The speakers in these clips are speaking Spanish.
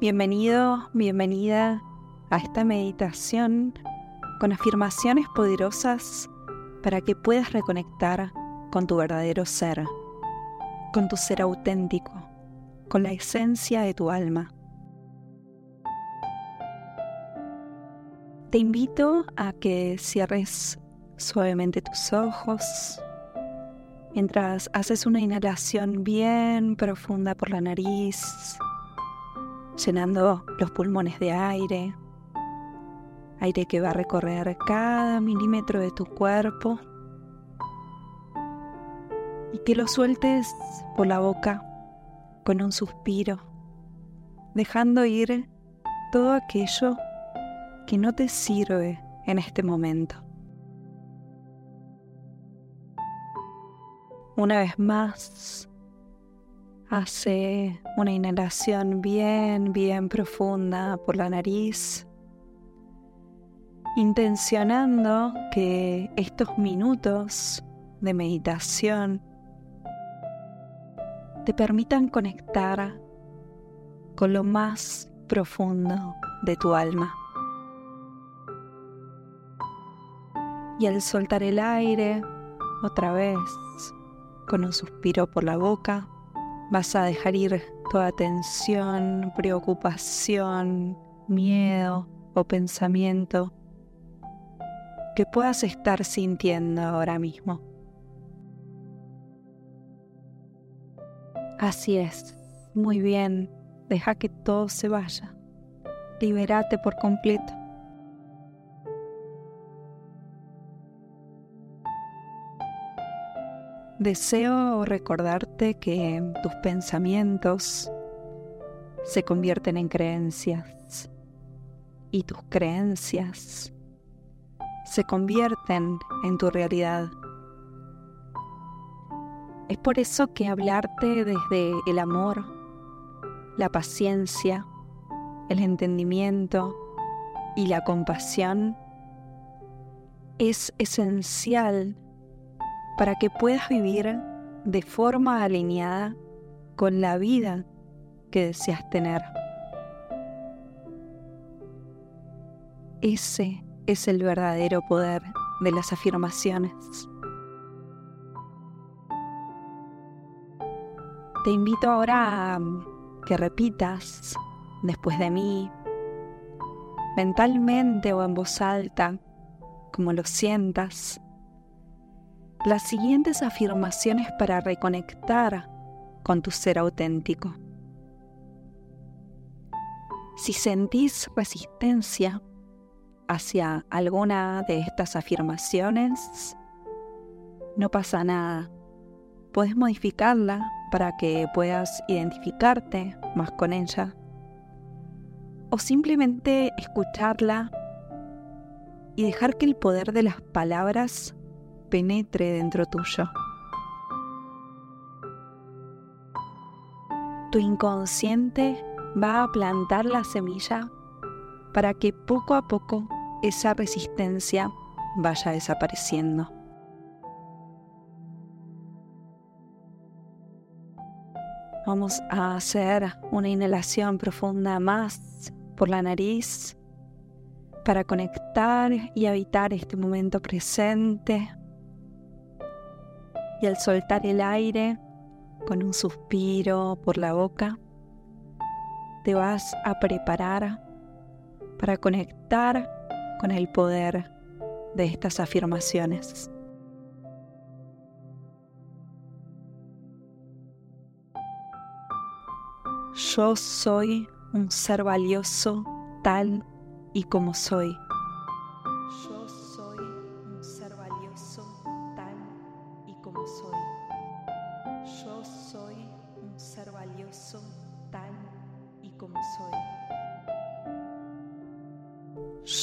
Bienvenido, bienvenida a esta meditación con afirmaciones poderosas para que puedas reconectar con tu verdadero ser, con tu ser auténtico, con la esencia de tu alma. Te invito a que cierres suavemente tus ojos mientras haces una inhalación bien profunda por la nariz, llenando los pulmones de aire, aire que va a recorrer cada milímetro de tu cuerpo y que lo sueltes por la boca con un suspiro, dejando ir todo aquello que no te sirve en este momento. Una vez más, hace una inhalación bien, bien profunda por la nariz, intencionando que estos minutos de meditación te permitan conectar con lo más profundo de tu alma. Y al soltar el aire, otra vez, con un suspiro por la boca, vas a dejar ir toda tensión, preocupación, miedo o pensamiento que puedas estar sintiendo ahora mismo. Así es, muy bien, deja que todo se vaya, libérate por completo. Deseo recordarte que tus pensamientos se convierten en creencias y tus creencias se convierten en tu realidad. Es por eso que hablarte desde el amor, la paciencia, el entendimiento y la compasión es esencial para que puedas vivir de forma alineada con la vida que deseas tener. Ese es el verdadero poder de las afirmaciones. Te invito ahora a que repitas después de mí, mentalmente o en voz alta, como lo sientas, las siguientes afirmaciones para reconectar con tu ser auténtico. Si sentís resistencia hacia alguna de estas afirmaciones, no pasa nada. Puedes modificarla para que puedas identificarte más con ella o simplemente escucharla y dejar que el poder de las palabras penetre dentro tuyo. Tu inconsciente va a plantar la semilla para que poco a poco esa resistencia vaya desapareciendo. Vamos a hacer una inhalación profunda más por la nariz para conectar y habitar este momento presente y al soltar el aire con un suspiro por la boca, te vas a preparar para conectar con el poder de estas afirmaciones. Yo soy un ser valioso tal y como soy.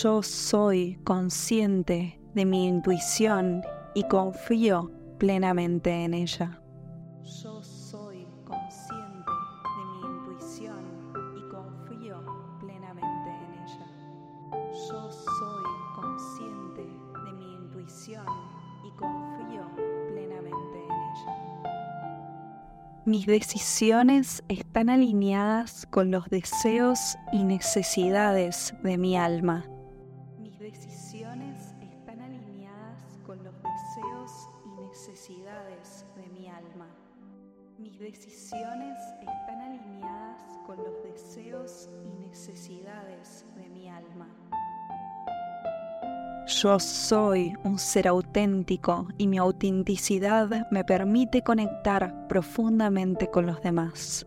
Yo soy consciente de mi intuición y confío plenamente en ella. Yo soy consciente de mi intuición y confío plenamente en ella. Yo soy consciente de mi intuición y confío plenamente en ella. Mis decisiones están alineadas con los deseos y necesidades de mi alma. De mi alma. Mis decisiones están alineadas con los deseos y necesidades de mi alma. Yo soy un ser auténtico y mi autenticidad me permite conectar profundamente con los demás.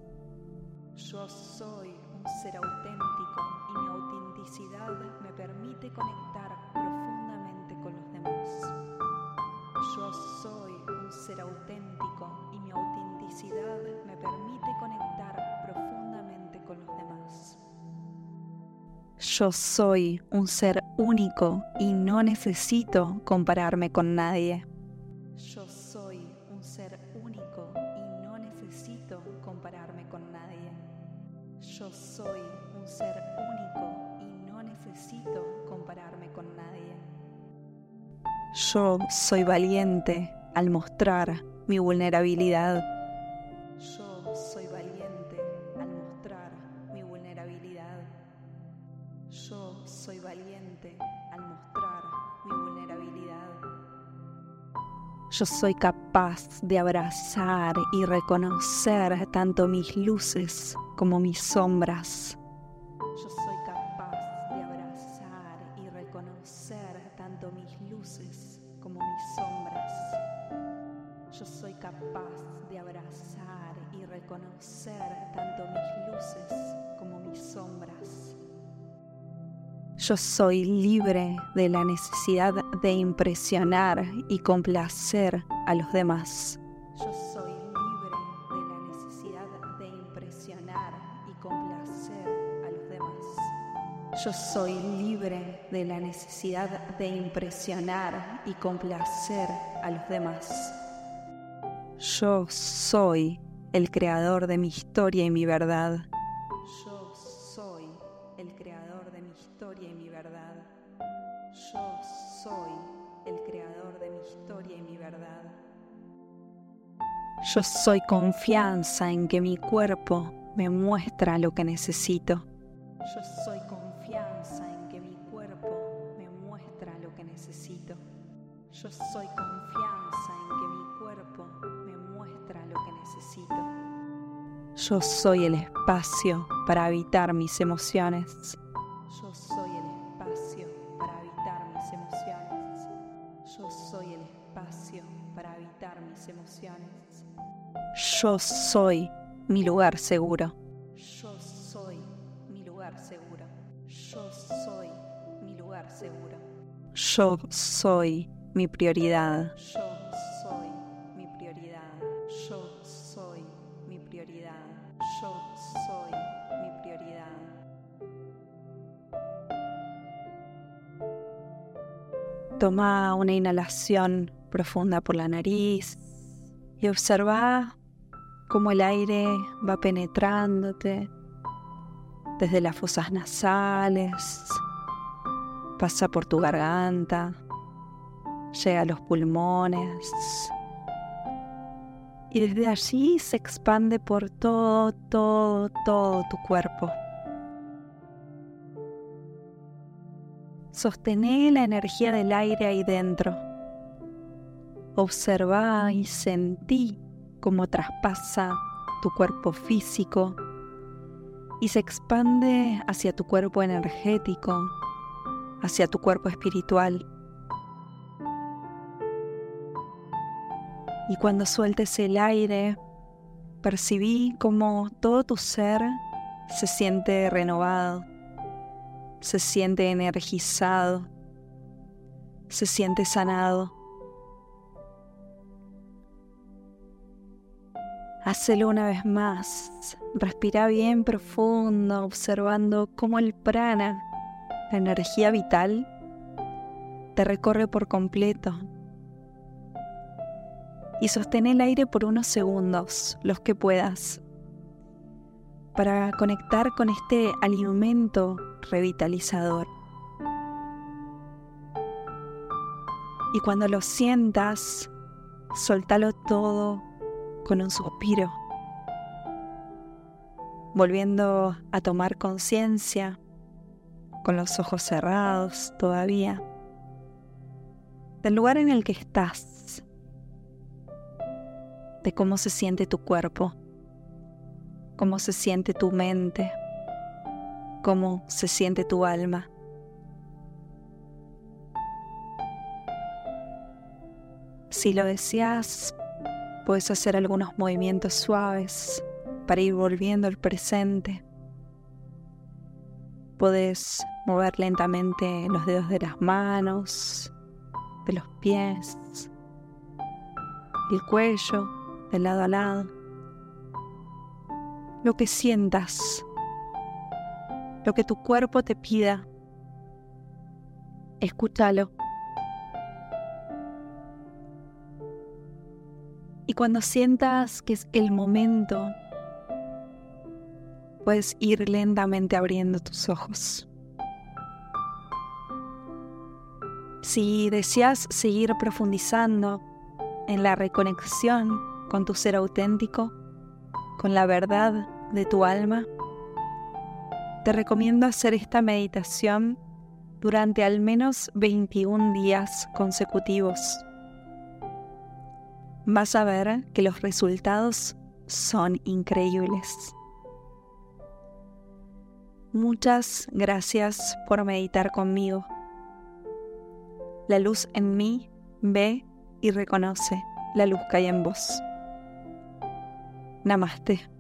Yo soy un ser auténtico y mi autenticidad me permite conectar Yo soy un ser único y no necesito compararme con nadie. Yo soy un ser único y no necesito compararme con nadie. Yo soy un ser único y no necesito compararme con nadie. Yo soy valiente al mostrar mi vulnerabilidad. Yo soy valiente al mostrar mi vulnerabilidad. Yo soy capaz de abrazar y reconocer tanto mis luces como mis sombras. Yo soy capaz de abrazar y reconocer tanto mis luces como mis sombras. Yo soy capaz de abrazar y reconocer tanto mis luces como mis sombras. Yo soy libre de la necesidad de impresionar y complacer a los demás. Yo soy libre de la necesidad de impresionar y complacer a los demás. Yo soy libre de la necesidad de impresionar y complacer a los demás. Yo soy el creador de mi historia y mi verdad. Yo soy confianza en que mi cuerpo me muestra lo que necesito. Yo soy confianza en que mi cuerpo me muestra lo que necesito. Yo soy confianza en que mi cuerpo me muestra lo que necesito. Yo soy el espacio para habitar mis emociones. Yo soy emociones. Yo soy mi lugar seguro. Yo soy mi lugar seguro. Yo soy mi lugar seguro. Yo soy mi prioridad. Yo soy mi prioridad. Yo soy mi prioridad. Yo soy mi prioridad. Toma una inhalación profunda por la nariz y observa cómo el aire va penetrándote desde las fosas nasales, pasa por tu garganta, llega a los pulmones y desde allí se expande por todo, todo, todo tu cuerpo. Sostené la energía del aire ahí dentro. Observa y sentí cómo traspasa tu cuerpo físico y se expande hacia tu cuerpo energético, hacia tu cuerpo espiritual. Y cuando sueltes el aire, percibí como todo tu ser se siente renovado, se siente energizado, se siente sanado. Hácelo una vez más. Respira bien profundo, observando cómo el prana, la energía vital, te recorre por completo. Y sostén el aire por unos segundos, los que puedas, para conectar con este alimento revitalizador. Y cuando lo sientas, soltalo todo con un suspiro volviendo a tomar conciencia con los ojos cerrados todavía del lugar en el que estás, de cómo se siente tu cuerpo, cómo se siente tu mente, cómo se siente tu alma. Si lo deseas, puedes hacer algunos movimientos suaves para ir volviendo al presente. Puedes mover lentamente los dedos de las manos, de los pies, el cuello, de lado a lado. Lo que sientas, lo que tu cuerpo te pida, escúchalo. Cuando sientas que es el momento, puedes ir lentamente abriendo tus ojos. Si deseas seguir profundizando en la reconexión con tu ser auténtico, con la verdad de tu alma, te recomiendo hacer esta meditación durante al menos 21 días consecutivos. Vas a ver que los resultados son increíbles. Muchas gracias por meditar conmigo. La luz en mí ve y reconoce la luz que hay en vos. Namaste.